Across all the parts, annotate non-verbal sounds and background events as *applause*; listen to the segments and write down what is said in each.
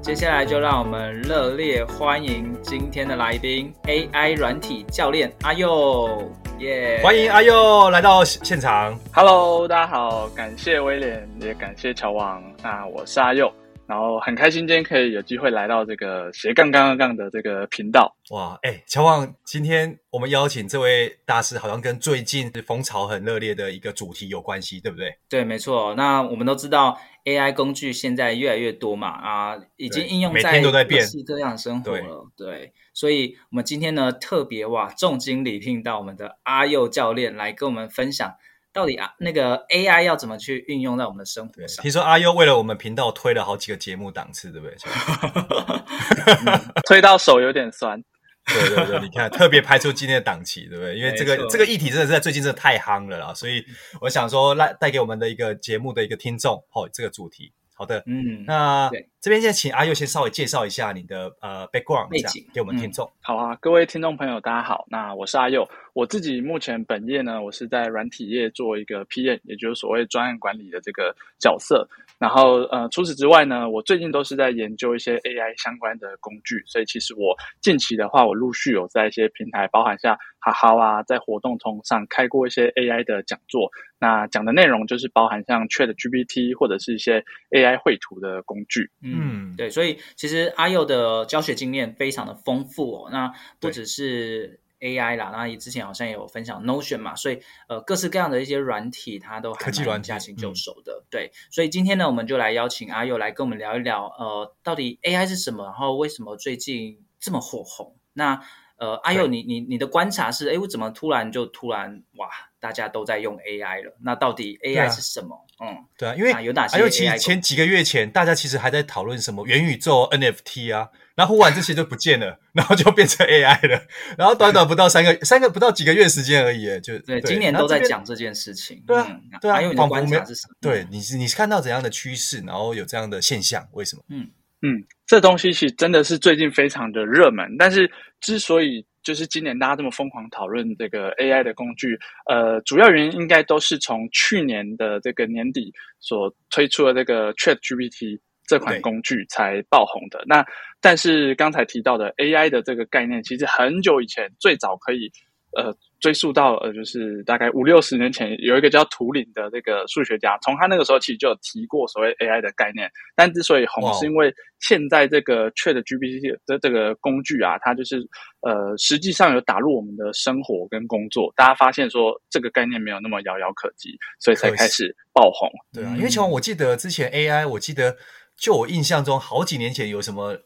接下来就让我们热烈欢迎今天的来宾 AI 软体教练阿佑，耶！欢迎阿佑来到现场。Hello，大家好，感谢威廉，也感谢乔王。那我是阿佑。然后很开心今天可以有机会来到这个斜杠杠杠杠的这个频道。哇，哎，乔旺，今天我们邀请这位大师，好像跟最近风潮很热烈的一个主题有关系，对不对？对，没错。那我们都知道 AI 工具现在越来越多嘛，啊，已经应用在各式各样的生活了。对，对，所以我们今天呢特别哇重金礼聘到我们的阿佑教练来跟我们分享。到底啊，那个 AI 要怎么去运用在我们的生活上？听说阿优为了我们频道推了好几个节目档次，对不对？*laughs* 嗯、推到手有点酸。对对对，你看，特别拍出今天的档期，对不对？因为这个这个议题真的是在最近真的太夯了啦，所以我想说，来带给我们的一个节目的一个听众，哦，这个主题。好的，嗯，那这边先请阿佑先稍微介绍一下你的呃 background 背景给我们听众。嗯。好啊，各位听众朋友，大家好，那我是阿佑，我自己目前本业呢，我是在软体业做一个 PM，也就是所谓专案管理的这个角色。然后呃，除此之外呢，我最近都是在研究一些 AI 相关的工具，所以其实我近期的话，我陆续有在一些平台，包含像哈哈啊，在活动通上开过一些 AI 的讲座。那讲的内容就是包含像 ChatGPT 或者是一些 AI 绘图的工具。嗯，对，所以其实阿佑的教学经验非常的丰富哦。那不只是 AI 啦，那也之前好像也有分享 Notion 嘛，所以呃，各式各样的一些软体，他都还蛮驾轻就熟的。对，所以今天呢，我们就来邀请阿佑来跟我们聊一聊，呃，到底 AI 是什么，然后为什么最近这么火红？那呃，阿佑，你你你的观察是，哎，我怎么突然就突然哇，大家都在用 AI 了？那到底 AI 是什么？嗯，对啊，因为有哪些？阿佑其实前几个月前，大家其实还在讨论什么元宇宙 NFT 啊，然后忽然这些就不见了，*laughs* 然后就变成 AI 了，然后短短不到三个三个不到几个月时间而已，就对，今年都在讲这件事情。对啊，对啊，阿佑，你的观察是什么？对，你是你是看到怎样的趋势，然后有这样的现象？为什么？嗯嗯，这东西其实真的是最近非常的热门，但是之所以就是今年大家这么疯狂讨论这个 AI 的工具，呃，主要原因应该都是从去年的这个年底所推出的这个 ChatGPT 这款工具才爆红的。那但是刚才提到的 AI 的这个概念，其实很久以前最早可以呃。追溯到呃，就是大概五六十年前，有一个叫图灵的这个数学家，从他那个时候其实就有提过所谓 AI 的概念。但之所以红，是因为现在这个 ChatGPT 的这个工具啊，它就是呃，实际上有打入我们的生活跟工作，大家发现说这个概念没有那么遥遥可及，所以才开始爆红。对啊，因为从我记得之前 AI，我记得就我印象中好几年前有什么。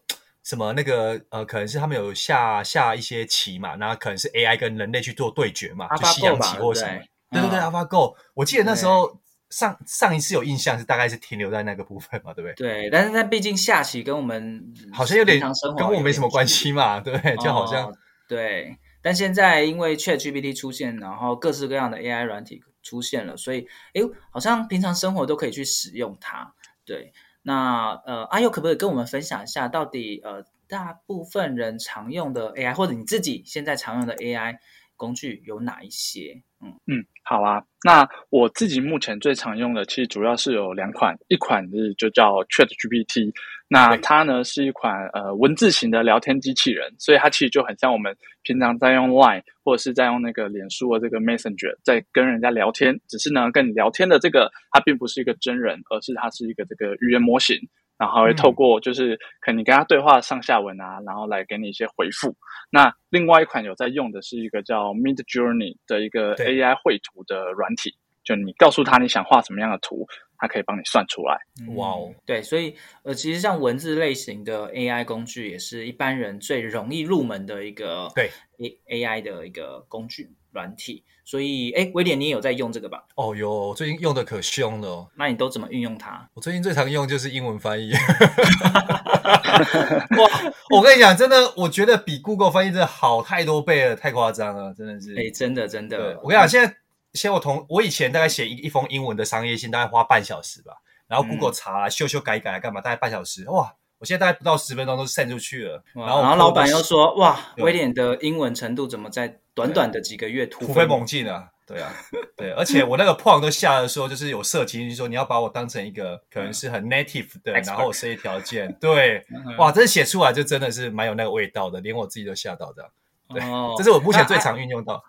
什么那个呃，可能是他们有下下一些棋嘛，那可能是 AI 跟人类去做对决嘛，就西洋棋或什么，对对对，AlphaGo。我记得那时候上上一次有印象是大概是停留在那个部分嘛，对不对？对，但是那毕竟下棋跟我们好像有点跟我没什么关系嘛，对，就好像对。但现在因为 ChatGPT 出现，然后各式各样的 AI 软体出现了，所以哎，好像平常生活都可以去使用它，对。那呃，阿佑可不可以跟我们分享一下，到底呃，大部分人常用的 AI，或者你自己现在常用的 AI 工具有哪一些？嗯嗯，好啊。那我自己目前最常用的，其实主要是有两款，一款是就叫 ChatGPT，那它呢是一款呃文字型的聊天机器人，所以它其实就很像我们平常在用 Line 或者是在用那个脸书的这个 Messenger 在跟人家聊天，只是呢跟你聊天的这个它并不是一个真人，而是它是一个这个语言模型，然后会透过就是可能你跟他对话上下文啊，然后来给你一些回复。那另外一款有在用的是一个叫 Midjourney 的一个 AI 绘图的软体，就你告诉他你想画什么样的图。它可以帮你算出来，哇哦！对，所以呃，其实像文字类型的 AI 工具，也是一般人最容易入门的一个对 A AI 的一个工具软体。所以，哎，威廉，你也有在用这个吧？哦，有，最近用的可凶了哦。那你都怎么运用它？我最近最常用就是英文翻译。*laughs* 哇，我跟你讲，真的，我觉得比 Google 翻译真的好太多倍了，太夸张了，真的是。哎，真的，真的。我跟你讲，现在。先我同我以前大概写一一封英文的商业信，大概花半小时吧。然后 Google 查、嗯、修修改改干嘛，大概半小时。哇！我现在大概不到十分钟都 send 出去了。然后，然后老板又说：“哇，威廉的英文程度怎么在短短的几个月突飞猛进啊？”对啊，*laughs* 对，而且我那个 prompt 都下的时候，就是有设计，就是说你要把我当成一个可能是很 native 的，嗯、然后设计条件。*laughs* 对，哇，这写出来就真的是蛮有那个味道的，连我自己都吓到这样。对，哦、这是我目前最常运用到。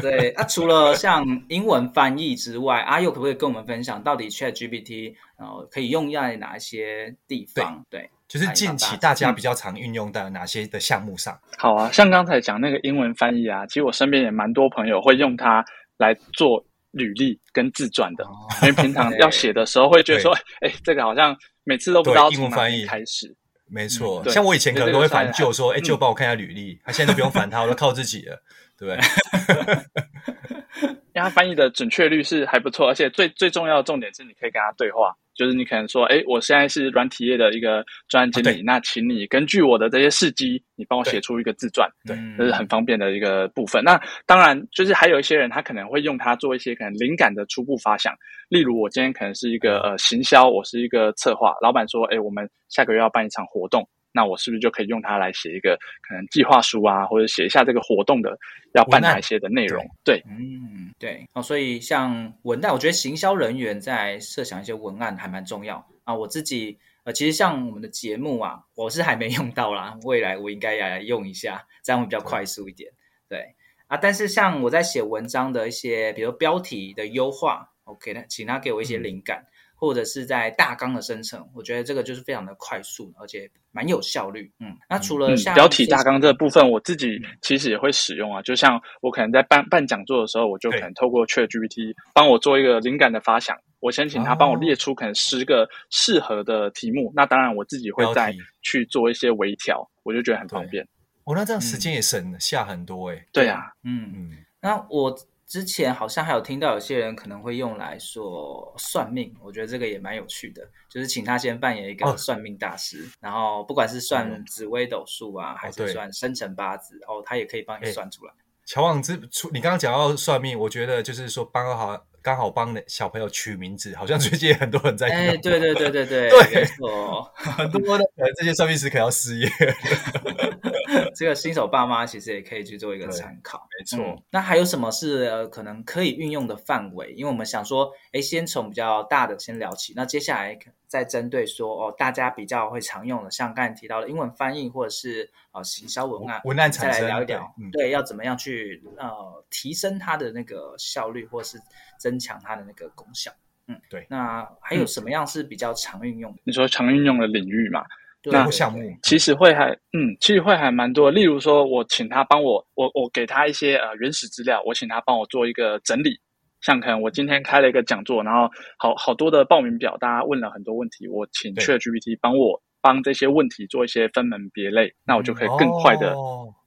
对，那、啊、除了像英文翻译之外，阿佑可不可以跟我们分享，到底 ChatGPT 然后可以用在哪一些地方？对，对就是近期大家比较常运用到哪些的项目上？好啊，像刚才讲那个英文翻译啊，其实我身边也蛮多朋友会用它来做履历跟自传的，哦、因为平常要写的时候会觉得说，哎，这个好像每次都不知道从哪里开始。没错，嗯、像我以前可能都会烦舅说：“哎、嗯，舅帮我看一下履历。”他现在都不用烦他，我都靠自己了，对不对？*laughs* 因为他翻译的准确率是还不错，而且最最重要的重点是，你可以跟他对话。就是你可能说，哎，我现在是软体业的一个专案经理，啊、那请你根据我的这些事迹，你帮我写出一个自传，对，这是很方便的一个部分。那当然，就是还有一些人，他可能会用它做一些可能灵感的初步发想。例如，我今天可能是一个呃行销，我是一个策划，老板说，哎，我们下个月要办一场活动。那我是不是就可以用它来写一个可能计划书啊，或者写一下这个活动的要办哪些的内容？对，对嗯，对哦，所以像文案，我觉得行销人员在设想一些文案还蛮重要啊。我自己呃，其实像我们的节目啊，我是还没用到啦，未来我应该也来用一下，这样会比较快速一点。对，对啊，但是像我在写文章的一些，比如标题的优化，OK，那请他给我一些灵感。嗯或者是在大纲的生成，我觉得这个就是非常的快速，而且蛮有效率。嗯，那除了像、嗯、标题大纲这部分，我自己其实也会使用啊。就像我可能在办办讲座的时候，我就可能透过 ChatGPT 帮我做一个灵感的发想。我先请他帮我列出可能十个适合的题目，哦、那当然我自己会再去做一些微调，我就觉得很方便。我、哦、那这样时间也省下很多哎、欸。对啊，嗯嗯，那我。之前好像还有听到有些人可能会用来说算命，我觉得这个也蛮有趣的，就是请他先扮演一个算命大师，哦、然后不管是算紫微斗数啊，哦、还是算生辰八字，哦，他也可以帮你算出来。乔王之出，你刚刚讲到算命，我觉得就是说帮好刚好帮小朋友取名字，好像最近很多人在。哎，对对对对对，对，*laughs* 没错，很多的这些算命师可能要失业。*laughs* 这个新手爸妈其实也可以去做一个参考，没错、嗯。那还有什么是呃可能可以运用的范围？因为我们想说，哎，先从比较大的先聊起，那接下来再针对说哦，大家比较会常用的，像刚才提到的英文翻译或者是呃行销文案，文案产生，再来聊一聊，对，对，要怎么样去呃提升它的那个效率，或者是增强它的那个功效？嗯，对。那还有什么样是比较常运用的？你说常运用的领域嘛？那项目其实会还嗯，其实会还蛮多。例如说，我请他帮我，我我给他一些呃原始资料，我请他帮我做一个整理。像可能我今天开了一个讲座，然后好好多的报名表，大家问了很多问题，我请 ChatGPT 帮我帮这些问题做一些分门别类，那我就可以更快的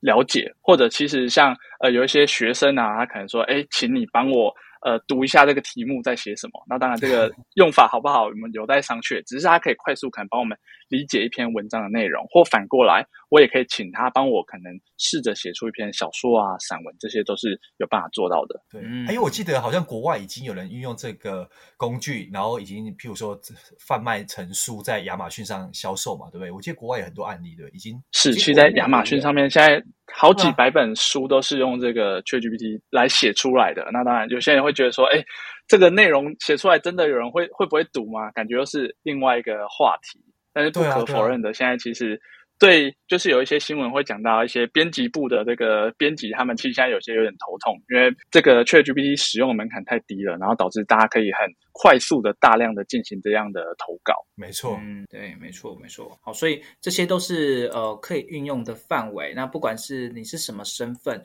了解。哦、或者其实像呃有一些学生啊，他可能说，哎，请你帮我。呃，读一下这个题目在写什么？那当然，这个 *laughs* 用法好不好，我们有待商榷。只是它可以快速可能帮我们理解一篇文章的内容，或反过来，我也可以请他帮我可能试着写出一篇小说啊、散文，这些都是有办法做到的。对，因为我记得好像国外已经有人运用这个工具，然后已经譬如说贩卖成书在亚马逊上销售嘛，对不对？我记得国外有很多案例，对，已经是其实在亚马逊上面现在。好几百本书都是用这个 ChatGPT 来写出来的。那当然，有些人会觉得说，哎，这个内容写出来真的有人会会不会读吗？感觉又是另外一个话题。但是不可否认的，现在其实。对，就是有一些新闻会讲到一些编辑部的这个编辑，他们其实现在有些有点头痛，因为这个 ChatGPT 使用的门槛太低了，然后导致大家可以很快速的、大量的进行这样的投稿。没错，嗯，对，没错，没错。好，所以这些都是呃可以运用的范围。那不管是你是什么身份，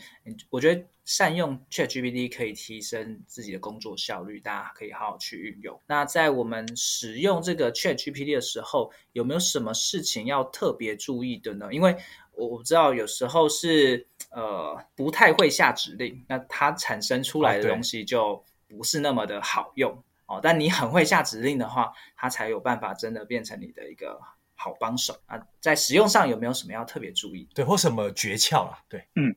我觉得。善用 ChatGPT 可以提升自己的工作效率，大家可以好好去运用。那在我们使用这个 ChatGPT 的时候，有没有什么事情要特别注意的呢？因为我知道有时候是呃不太会下指令，那它产生出来的东西就不是那么的好用哦，哦。但你很会下指令的话，它才有办法真的变成你的一个好帮手啊。在使用上有没有什么要特别注意？对，或什么诀窍啊？对，嗯。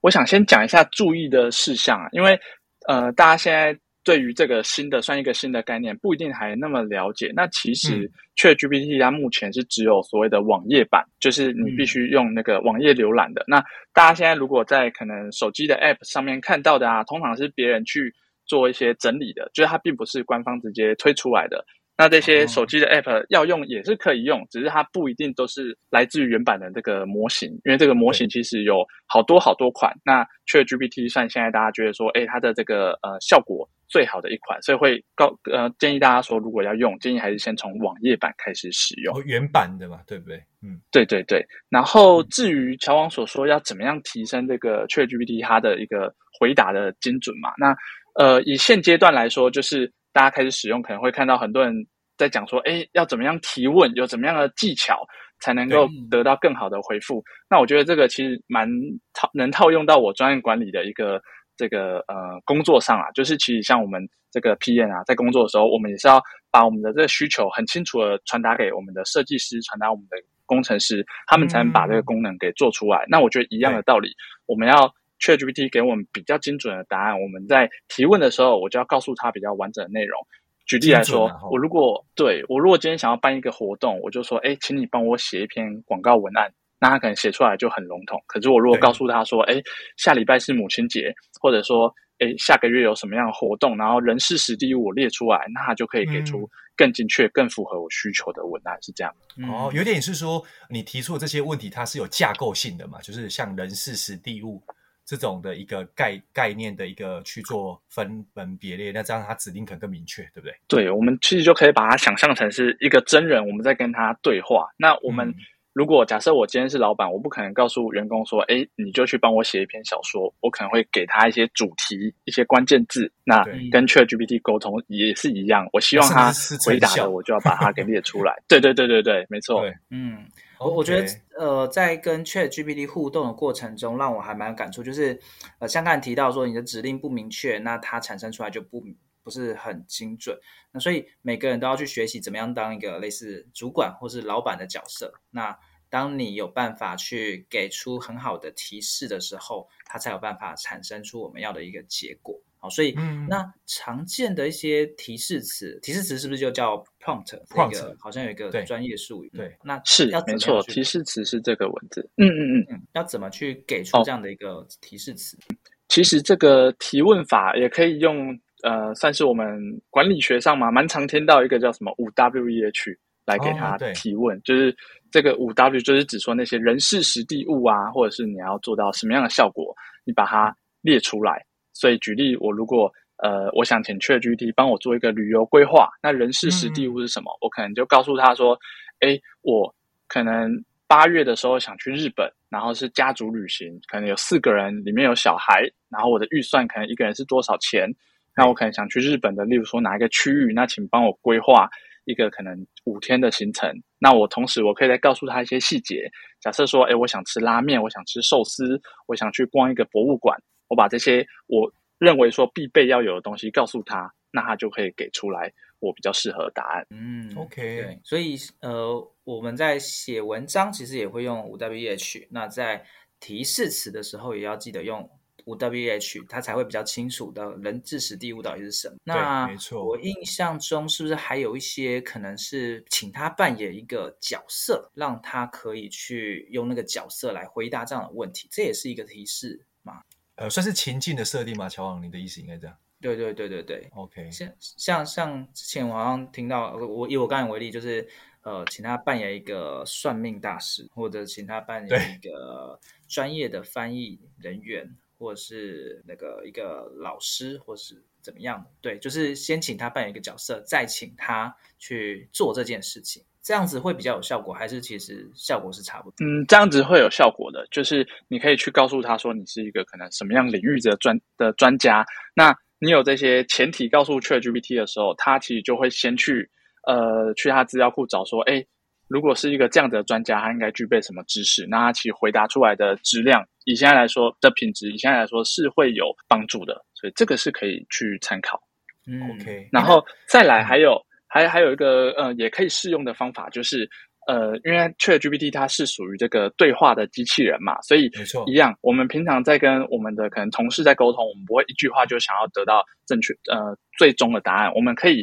我想先讲一下注意的事项啊，因为呃，大家现在对于这个新的算一个新的概念，不一定还那么了解。那其实 ChatGPT 它目前是只有所谓的网页版，就是你必须用那个网页浏览的。那大家现在如果在可能手机的 App 上面看到的啊，通常是别人去做一些整理的，就是它并不是官方直接推出来的。那这些手机的 App 要用也是可以用，只是它不一定都是来自于原版的这个模型，因为这个模型其实有好多好多款。那 ChatGPT 算现在大家觉得说，哎，它的这个呃效果最好的一款，所以会告呃建议大家说，如果要用，建议还是先从网页版开始使用。哦，原版的嘛，对不对？嗯，对对对。然后至于乔王所说要怎么样提升这个 ChatGPT 它的一个回答的精准嘛，那呃以现阶段来说，就是。大家开始使用，可能会看到很多人在讲说：“哎，要怎么样提问？有怎么样的技巧才能够得到更好的回复？”那我觉得这个其实蛮套，能套用到我专业管理的一个这个呃工作上啊。就是其实像我们这个 PM 啊，在工作的时候，我们也是要把我们的这个需求很清楚的传达给我们的设计师，传达我们的工程师，他们才能把这个功能给做出来。嗯、那我觉得一样的道理，我们要。ChatGPT 给我们比较精准的答案，我们在提问的时候，我就要告诉他比较完整的内容。举例来说，啊、我如果对我如果今天想要办一个活动，我就说，哎，请你帮我写一篇广告文案。那他可能写出来就很笼统。可是我如果告诉他说，哎，下礼拜是母亲节，或者说，哎，下个月有什么样的活动，然后人事实地物我列出来，那他就可以给出更精确、嗯、更符合我需求的文案，是这样。哦，有点是说，你提出的这些问题，它是有架构性的嘛？就是像人事实地物。这种的一个概概念的一个去做分门别类，那这样它指令可能更明确，对不对？对，我们其实就可以把它想象成是一个真人，我们在跟他对话。那我们如果假设我今天是老板，我不可能告诉员工说：“哎，你就去帮我写一篇小说。”我可能会给他一些主题、一些关键字。那跟 ChatGPT 沟通也是一样，我希望他回答的，我就要把它给列出来。对对对对对，没错。嗯。我我觉得，呃，在跟 ChatGPT 互动的过程中，让我还蛮有感触，就是，呃，像刚才提到说，你的指令不明确，那它产生出来就不不是很精准。那所以每个人都要去学习怎么样当一个类似主管或是老板的角色。那当你有办法去给出很好的提示的时候，它才有办法产生出我们要的一个结果。好，所以、嗯、那常见的一些提示词，提示词是不是就叫 prompt？那个好像有一个专业术语。对，那是要没错，提示词是这个文字。嗯嗯嗯，要怎么去给出这样的一个提示词？哦、其实这个提问法也可以用，呃，算是我们管理学上嘛，蛮常听到一个叫什么五 W E H 来给他提问，哦、就是这个五 W 就是指说那些人事实地物啊，或者是你要做到什么样的效果，你把它列出来。所以举例，我如果呃，我想请 ChatGPT 帮我做一个旅游规划，那人事实地物是什么？嗯、我可能就告诉他说，哎，我可能八月的时候想去日本，然后是家族旅行，可能有四个人，里面有小孩，然后我的预算可能一个人是多少钱？那我可能想去日本的，例如说哪一个区域？那请帮我规划一个可能五天的行程。那我同时我可以再告诉他一些细节，假设说，哎，我想吃拉面，我想吃寿司，我想去逛一个博物馆。我把这些我认为说必备要有的东西告诉他，那他就可以给出来我比较适合的答案。嗯，OK。对，所以呃，我们在写文章其实也会用五 W E H。那在提示词的时候，也要记得用五 W E H，他才会比较清楚的人事时地物到底是什么。那没错。我印象中是不是还有一些可能是请他扮演一个角色，让他可以去用那个角色来回答这样的问题？这也是一个提示嘛？呃，算是情境的设定吗？乔王，你的意思应该这样？对对对对对。OK，像像像之前我好像听到，我以我刚才为例，就是呃，请他扮演一个算命大师，或者请他扮演一个专业的翻译人员，或者是那个一个老师，或是怎么样？对，就是先请他扮演一个角色，再请他去做这件事情。这样子会比较有效果，还是其实效果是差不多？嗯，这样子会有效果的，就是你可以去告诉他说，你是一个可能什么样领域的专的专家。那你有这些前提告诉 ChatGPT 的时候，他其实就会先去呃去他资料库找说，哎，如果是一个这样子的专家，他应该具备什么知识？那他其实回答出来的质量，以现在来说的品质，以现在来说是会有帮助的。所以这个是可以去参考。嗯，OK。然后再来还有。还还有一个呃，也可以适用的方法，就是呃，因为 ChatGPT 它是属于这个对话的机器人嘛，所以没错，一样，我们平常在跟我们的可能同事在沟通，我们不会一句话就想要得到正确呃最终的答案，我们可以。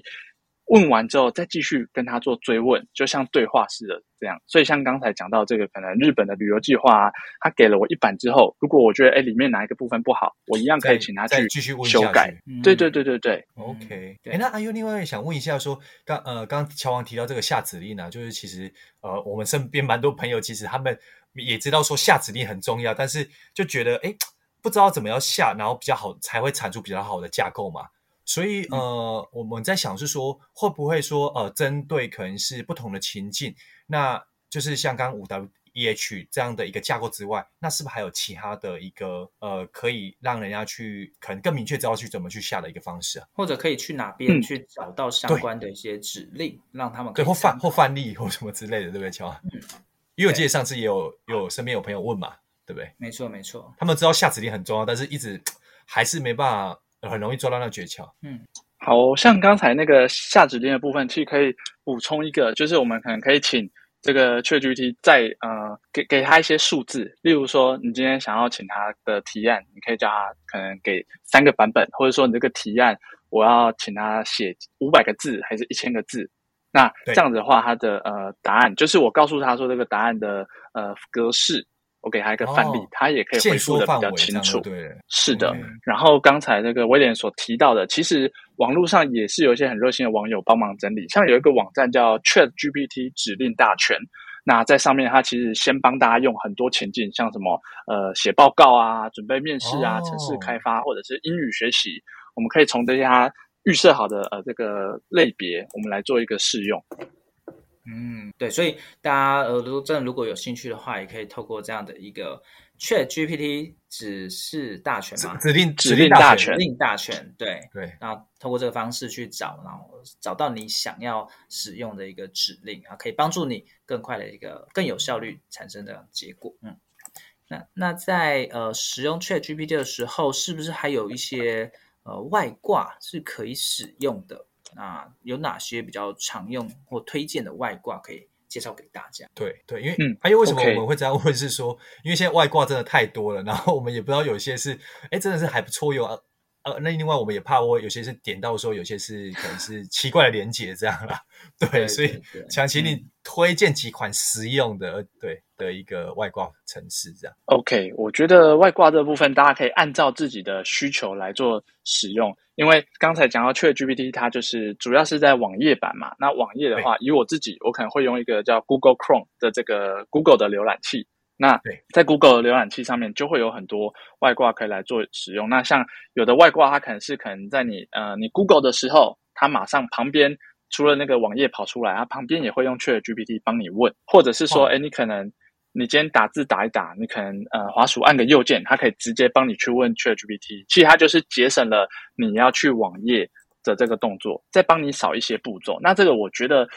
问完之后，再继续跟他做追问，就像对话似的这样。所以像刚才讲到这个，可能日本的旅游计划啊，他给了我一版之后，如果我觉得哎里面哪一个部分不好，我一样可以请他去继续问修改。嗯、对对对对对，OK。对哎，那阿优另外想问一下说，说刚呃刚乔王提到这个下指令呢、啊，就是其实呃我们身边蛮多朋友其实他们也知道说下指令很重要，但是就觉得哎不知道怎么样下，然后比较好才会产出比较好的架构嘛。所以，呃，我们在想是说，会不会说，呃，针对可能是不同的情境，那就是像刚刚五 W E H 这样的一个架构之外，那是不是还有其他的一个，呃，可以让人家去可能更明确知道去怎么去下的一个方式啊？或者可以去哪边去找到相关的一些指令，嗯、让他们可以对或范或范例或什么之类的，对不对，乔？嗯，因为我记得上次也有有身边有朋友问嘛，对不对？没错，没错，他们知道下指令很重要，但是一直 *tsk* 还是没办法。很容易抓到那诀窍。嗯，好像刚才那个下指令的部分，其实可以补充一个，就是我们可能可以请这个 ChatGPT 再呃给给他一些数字，例如说你今天想要请他的提案，你可以叫他可能给三个版本，或者说你这个提案我要请他写五百个字还是一千个字，那这样子的话，他的呃答案就是我告诉他说这个答案的呃格式。我给他一个范例，他、哦、也可以回复的比较清楚。对，是的。然后刚才那个威廉所提到的，其实网络上也是有一些很热心的网友帮忙整理。像有一个网站叫 ChatGPT 指令大全，那在上面他其实先帮大家用很多情境，像什么呃写报告啊、准备面试啊、程式、哦、开发或者是英语学习，我们可以从这些他预设好的呃这个类别，我们来做一个试用。嗯，对，所以大家呃，如果真的如果有兴趣的话，也可以透过这样的一个 ChatGPT 指示大全嘛，指令指令大全，指令大全，对对，然后透过这个方式去找，然后找到你想要使用的一个指令啊，可以帮助你更快的一个更有效率产生的结果。嗯，那那在呃使用 ChatGPT 的时候，是不是还有一些呃外挂是可以使用的？那有哪些比较常用或推荐的外挂可以介绍给大家？对对，因为嗯，还有为什么我们会这样问？是说，因为现在外挂真的太多了，然后我们也不知道有些是，哎，真的是还不错用啊。呃，那另外我们也怕我有些是点到说，有些是可能是 *laughs* 奇怪的连接这样啦。对，对所以想请你推荐几款实用的，嗯、对的一个外挂程式这样。OK，我觉得外挂这部分大家可以按照自己的需求来做使用，因为刚才讲到 ChatGPT 它就是主要是在网页版嘛。那网页的话，以我自己，我可能会用一个叫 Google Chrome 的这个 Google 的浏览器。那在 Google 的浏览器上面就会有很多外挂可以来做使用。那像有的外挂，它可能是可能在你呃你 Google 的时候，它马上旁边除了那个网页跑出来，它旁边也会用 ChatGPT 帮你问，或者是说，哎，你可能你今天打字打一打，你可能呃滑鼠按个右键，它可以直接帮你去问 ChatGPT。其实它就是节省了你要去网页的这个动作，再帮你少一些步骤。那这个我觉得。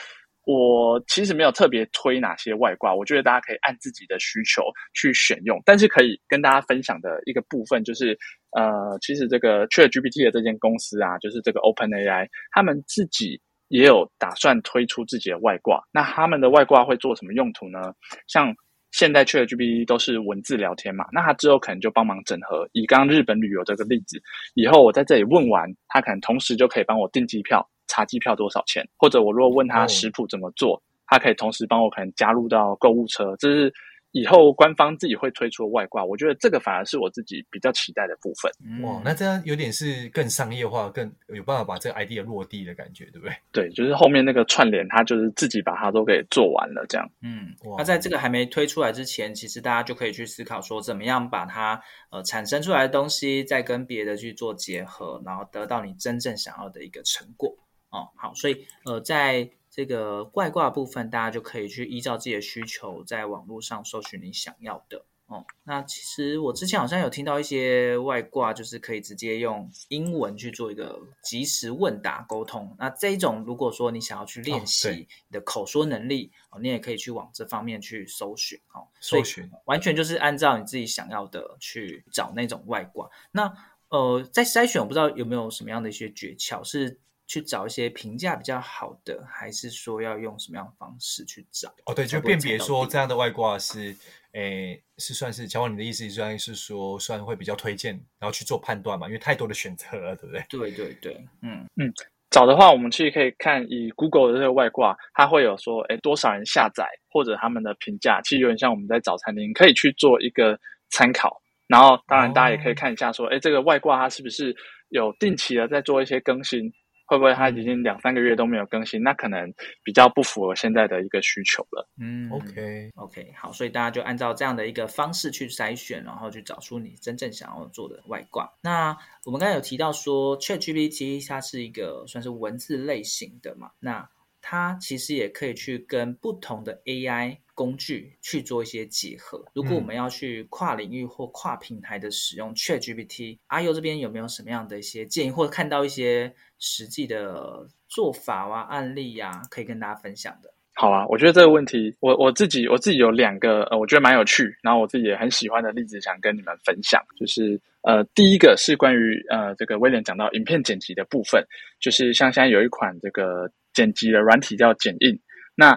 我其实没有特别推哪些外挂，我觉得大家可以按自己的需求去选用。但是可以跟大家分享的一个部分就是，呃，其实这个 ChatGPT 的这间公司啊，就是这个 OpenAI，他们自己也有打算推出自己的外挂。那他们的外挂会做什么用途呢？像现在 ChatGPT 都是文字聊天嘛，那他之后可能就帮忙整合。以刚刚日本旅游这个例子，以后我在这里问完，他可能同时就可以帮我订机票。查机票多少钱？或者我如果问他食谱怎么做，他可以同时帮我可能加入到购物车。这是以后官方自己会推出的外挂，我觉得这个反而是我自己比较期待的部分。哇，那这样有点是更商业化，更有办法把这个 idea 落地的感觉，对不对？对，就是后面那个串联，它就是自己把它都给做完了，这样。嗯，那在这个还没推出来之前，其实大家就可以去思考说，怎么样把它呃产生出来的东西，再跟别的去做结合，然后得到你真正想要的一个成果。哦，好，所以呃，在这个外挂部分，大家就可以去依照自己的需求，在网络上搜寻你想要的。哦，那其实我之前好像有听到一些外挂，就是可以直接用英文去做一个即时问答沟通。那这一种，如果说你想要去练习你的口说能力，哦，你也可以去往这方面去搜寻。哦，搜寻完全就是按照你自己想要的去找那种外挂。那呃，在筛选，我不知道有没有什么样的一些诀窍是。去找一些评价比较好的，还是说要用什么样的方式去找？哦，对，就辨别说这样的外挂是，诶，是算是乔王，你的意思算是说算会比较推荐，然后去做判断嘛？因为太多的选择了，对不对？*laughs* 对对对，嗯嗯，找的话，我们其实可以看以 Google 的这个外挂，它会有说，诶，多少人下载或者他们的评价，其实有点像我们在找餐厅，可以去做一个参考。然后，当然大家也可以看一下说，诶、哦，这个外挂它是不是有定期的在做一些更新？会不会它已经两三个月都没有更新？那可能比较不符合现在的一个需求了。嗯，OK OK，好，所以大家就按照这样的一个方式去筛选，然后去找出你真正想要做的外挂。那我们刚才有提到说，ChatGPT 它是一个算是文字类型的嘛？那它其实也可以去跟不同的 AI 工具去做一些结合。如果我们要去跨领域或跨平台的使用 ChatGPT，阿佑这边有没有什么样的一些建议，或者看到一些实际的做法啊、案例呀、啊，可以跟大家分享的？好啊，我觉得这个问题，我我自己我自己有两个呃，我觉得蛮有趣，然后我自己也很喜欢的例子，想跟你们分享。就是呃，第一个是关于呃，这个威廉讲到影片剪辑的部分，就是像现在有一款这个剪辑的软体叫剪映，那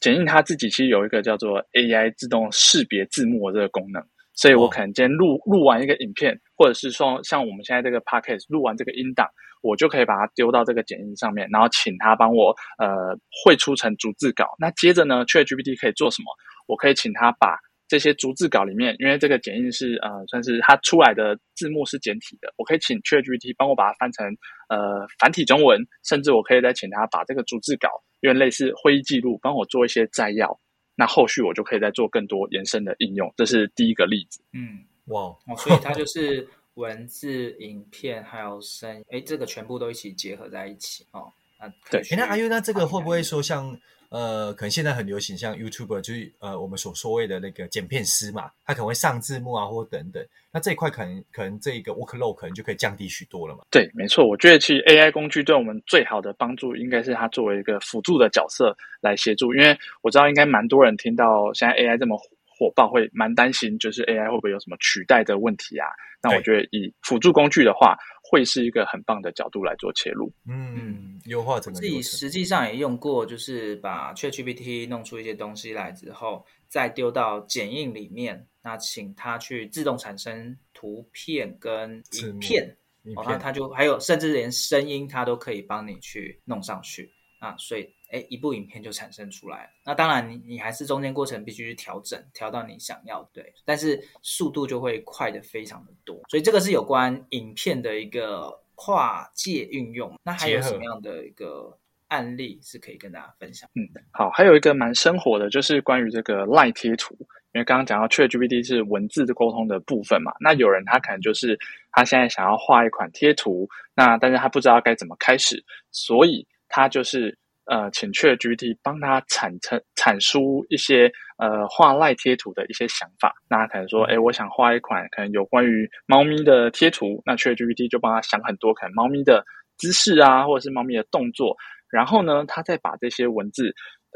剪映它自己其实有一个叫做 AI 自动识别字幕这个功能，所以我可能今天录录完一个影片，或者是说像我们现在这个 podcast 录完这个音档。我就可以把它丢到这个剪映上面，然后请他帮我呃绘出成逐字稿。那接着呢，ChatGPT 可以做什么？我可以请他把这些逐字稿里面，因为这个剪映是呃算是它出来的字幕是简体的，我可以请 ChatGPT 帮我把它翻成呃繁体中文，甚至我可以再请他把这个逐字稿，因为类似会议记录，帮我做一些摘要。那后续我就可以再做更多延伸的应用。这是第一个例子。嗯，哇，哦，所以它就是。文字、影片还有声，哎，这个全部都一起结合在一起哦。啊，对，那阿优，那这个会不会说像呃，可能现在很流行，像 YouTuber 就是呃，我们所所谓的那个剪片师嘛，他可能会上字幕啊，或等等。那这一块可能可能这一个 workload 可能就可以降低许多了嘛？对，没错。我觉得其实 AI 工具对我们最好的帮助，应该是它作为一个辅助的角色来协助。因为我知道应该蛮多人听到现在 AI 这么火火爆，会蛮担心，就是 AI 会不会有什么取代的问题啊？那我觉得以辅助工具的话，会是一个很棒的角度来做切入。嗯，优化整个。自己实际上也用过，就是把 ChatGPT 弄出一些东西来之后，再丢到剪映里面，那请它去自动产生图片跟影片，然后它就还有甚至连声音它都可以帮你去弄上去啊，所以。哎，一部影片就产生出来了。那当然你，你你还是中间过程必须去调整，调到你想要对，但是速度就会快的非常的多。所以这个是有关影片的一个跨界运用。那还有什么样的一个案例是可以跟大家分享？嗯，好，还有一个蛮生活的，就是关于这个 LINE 贴图。因为刚刚讲到 ChatGPT 是文字的沟通的部分嘛，那有人他可能就是他现在想要画一款贴图，那但是他不知道该怎么开始，所以他就是。呃，请 ChatGPT 帮他产成产出一些呃画赖贴图的一些想法。那他可能说，哎，我想画一款可能有关于猫咪的贴图。那 ChatGPT 就帮他想很多可能猫咪的姿势啊，或者是猫咪的动作。然后呢，他再把这些文字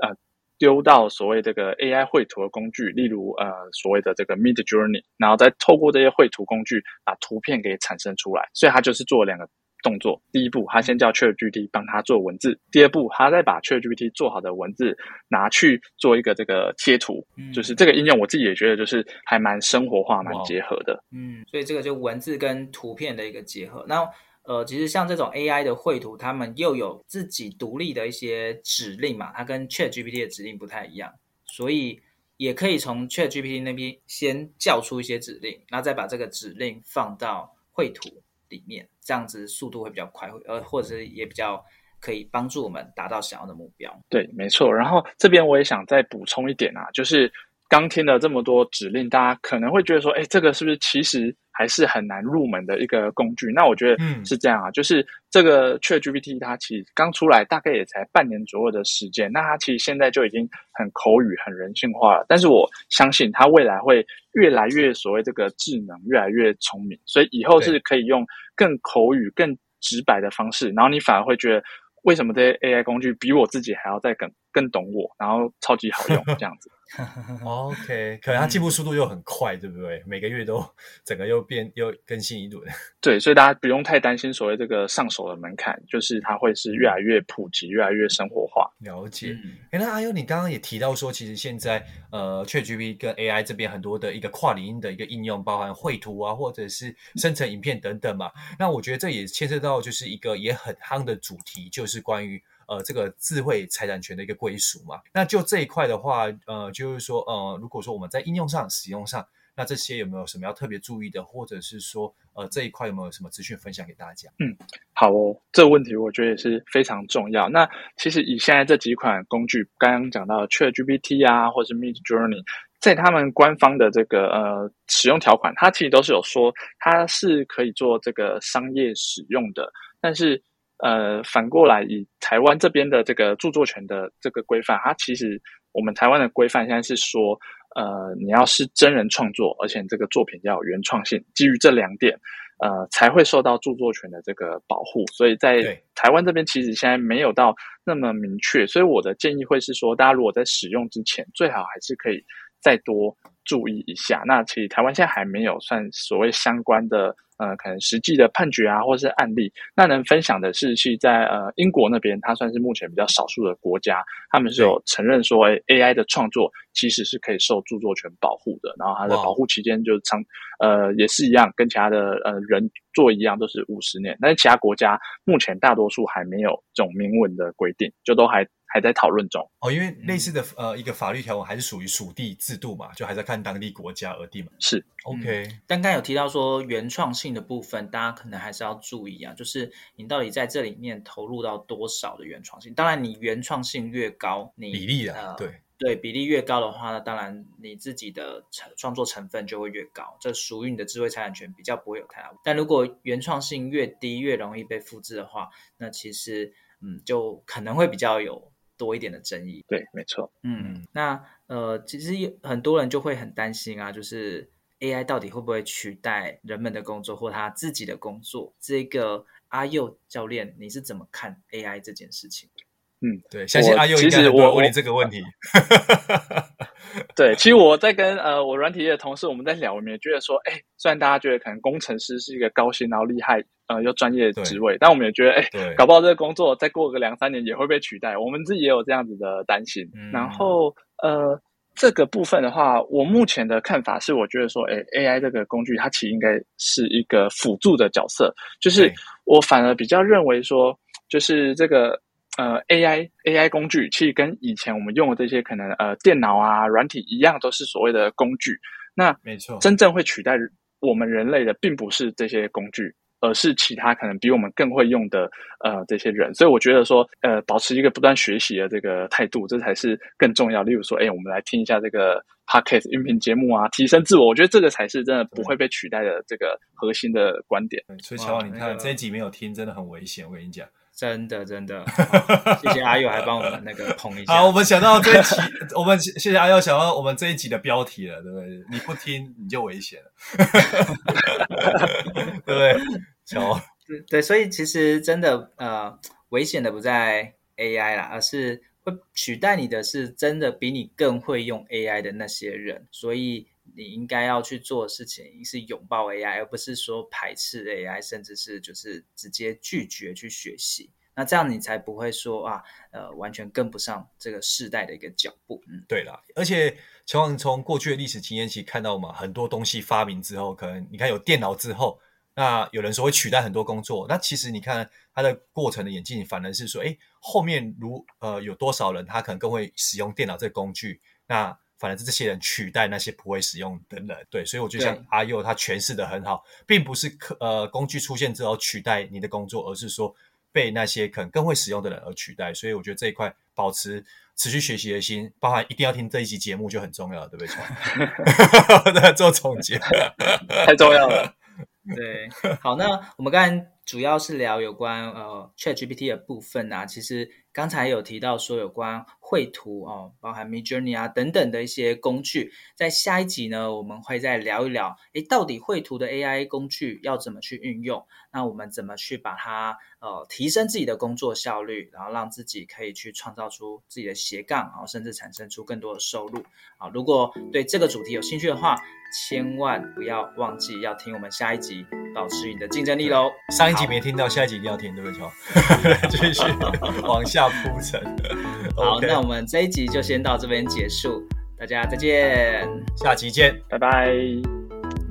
呃丢到所谓这个 AI 绘图的工具，例如呃所谓的这个 Midjourney，然后再透过这些绘图工具把图片给产生出来。所以他就是做两个。动作第一步，他先叫 ChatGPT 帮他做文字；第二步，他再把 ChatGPT 做好的文字拿去做一个这个贴图。嗯，就是这个应用，我自己也觉得就是还蛮生活化、蛮结合的。嗯，所以这个就文字跟图片的一个结合。那呃，其实像这种 AI 的绘图，他们又有自己独立的一些指令嘛，它跟 ChatGPT 的指令不太一样，所以。也可以从 ChatGPT 那边先叫出一些指令，然后再把这个指令放到绘图里面，这样子速度会比较快，呃，或者是也比较可以帮助我们达到想要的目标。对，没错。然后这边我也想再补充一点啊，就是。刚听了这么多指令，大家可能会觉得说，哎，这个是不是其实还是很难入门的一个工具？那我觉得是这样啊，嗯、就是这个 ChatGPT 它其实刚出来，大概也才半年左右的时间，那它其实现在就已经很口语、很人性化了。但是我相信它未来会越来越所谓这个智能，越来越聪明，所以以后是可以用更口语、更直白的方式，然后你反而会觉得，为什么这些 AI 工具比我自己还要再更更懂我，然后超级好用 *laughs* 这样子。OK，可能它进步速度又很快，对不对？每个月都 *laughs* 整个又变又更新一轮。*laughs* 对，所以大家不用太担心所谓这个上手的门槛，就是它会是越来越普及，越来越生活化。了解。哎、嗯，那阿优，你刚刚也提到说，其实现在呃，ChatGPT 跟 AI 这边很多的一个跨领域的一个应用，包含绘图啊，或者是生成影片等等嘛。那我觉得这也牵涉到就是一个也很夯的主题，就是关于。呃，这个智慧财产权的一个归属嘛，那就这一块的话，呃，就是说，呃，如果说我们在应用上、使用上，那这些有没有什么要特别注意的，或者是说，呃，这一块有没有什么资讯分享给大家？嗯，好哦，这个问题我觉得也是非常重要。那其实以现在这几款工具，刚刚讲到 ChatGPT 啊，或者是 Midjourney，在他们官方的这个呃使用条款，它其实都是有说它是可以做这个商业使用的，但是。呃，反过来以台湾这边的这个著作权的这个规范，它其实我们台湾的规范现在是说，呃，你要是真人创作，而且这个作品要有原创性，基于这两点，呃，才会受到著作权的这个保护。所以在台湾这边其实现在没有到那么明确，所以我的建议会是说，大家如果在使用之前，最好还是可以再多注意一下。那其实台湾现在还没有算所谓相关的。呃，可能实际的判决啊，或是案例，那能分享的是，是在呃英国那边，它算是目前比较少数的国家，他们是有承认说，AI 的创作其实是可以受著作权保护的，然后它的保护期间就是长，呃，也是一样，跟其他的呃人做一样，都是五十年，但是其他国家目前大多数还没有这种明文的规定，就都还。还在讨论中哦，因为类似的呃一个法律条文还是属于属地制度嘛，就还在看当地国家而定嘛。是 OK，嗯，但刚有提到说原创性的部分，大家可能还是要注意啊，就是你到底在这里面投入到多少的原创性？当然，你原创性越高，你比例啊，呃、对对，比例越高的话，呢当然你自己的成创作成分就会越高，这属于你的智慧财产权比较不会有太大。但如果原创性越低，越容易被复制的话，那其实嗯，就可能会比较有。多一点的争议，对，没错，嗯，那呃，其实有很多人就会很担心啊，就是 AI 到底会不会取代人们的工作或他自己的工作？这个阿佑教练，你是怎么看 AI 这件事情？嗯，对，相信阿佑应该我问你这个问题。*laughs* 对，其实我在跟呃我软体业的同事我们在聊，我们也觉得说，哎，虽然大家觉得可能工程师是一个高薪然后厉害呃又专业的职位，但我们也觉得，哎，搞不好这个工作再过个两三年也会被取代，我们自己也有这样子的担心。嗯、然后呃这个部分的话，我目前的看法是，我觉得说，哎，AI 这个工具它其实应该是一个辅助的角色，就是我反而比较认为说，就是这个。呃，AI AI 工具其实跟以前我们用的这些可能呃电脑啊软体一样，都是所谓的工具。那没错，真正会取代我们人类的，并不是这些工具，而是其他可能比我们更会用的呃这些人。所以我觉得说，呃，保持一个不断学习的这个态度，这才是更重要。例如说，哎，我们来听一下这个 Podcast 音频节目啊，提升自我。我觉得这个才是真的不会被取代的这个核心的观点。所以乔王，你看这一集没有听，真的很危险。我跟你讲。真的真的，*laughs* 谢谢阿佑还帮我们那个捧一下。好，我们想到这一集，我们谢谢阿佑想到我们这一集的标题了，对不对？你不听你就危险了，*laughs* *laughs* 对不对？巧，*laughs* 对对，所以其实真的呃，危险的不在 AI 啦，而是会取代你的是真的比你更会用 AI 的那些人，所以。你应该要去做的事情是拥抱 AI，而不是说排斥 AI，甚至是就是直接拒绝去学习。那这样你才不会说啊，呃，完全跟不上这个世代的一个脚步。嗯，对啦，而且乔王从过去的历史经验其实看到嘛，很多东西发明之后，可能你看有电脑之后，那有人说会取代很多工作，那其实你看它的过程的演进，反而是说，哎，后面如呃有多少人他可能更会使用电脑这个工具，那。反而是这些人取代那些不会使用的人。对，所以我觉得像阿佑他诠释的很好，并不是科呃工具出现之后取代你的工作，而是说被那些可能更会使用的人而取代。所以我觉得这一块保持持续学习的心，包含一定要听这一集节目就很重要，对不对？在 *laughs* *laughs* 做总结，太重要了。对，好，那我们刚才主要是聊有关呃 ChatGPT 的部分啊，其实刚才有提到说有关绘图哦，包含 Midjourney 啊等等的一些工具，在下一集呢，我们会再聊一聊，诶，到底绘图的 AI 工具要怎么去运用？那我们怎么去把它呃提升自己的工作效率，然后让自己可以去创造出自己的斜杠，然后甚至产生出更多的收入啊？如果对这个主题有兴趣的话，千万不要忘记要听我们下一集，保持你的竞争力喽！上一集没听到，下一集一定要听，对不对？*laughs* 继续往下铺陈。好那我们这一集就先到这边结束，大家再见，下集见，拜拜，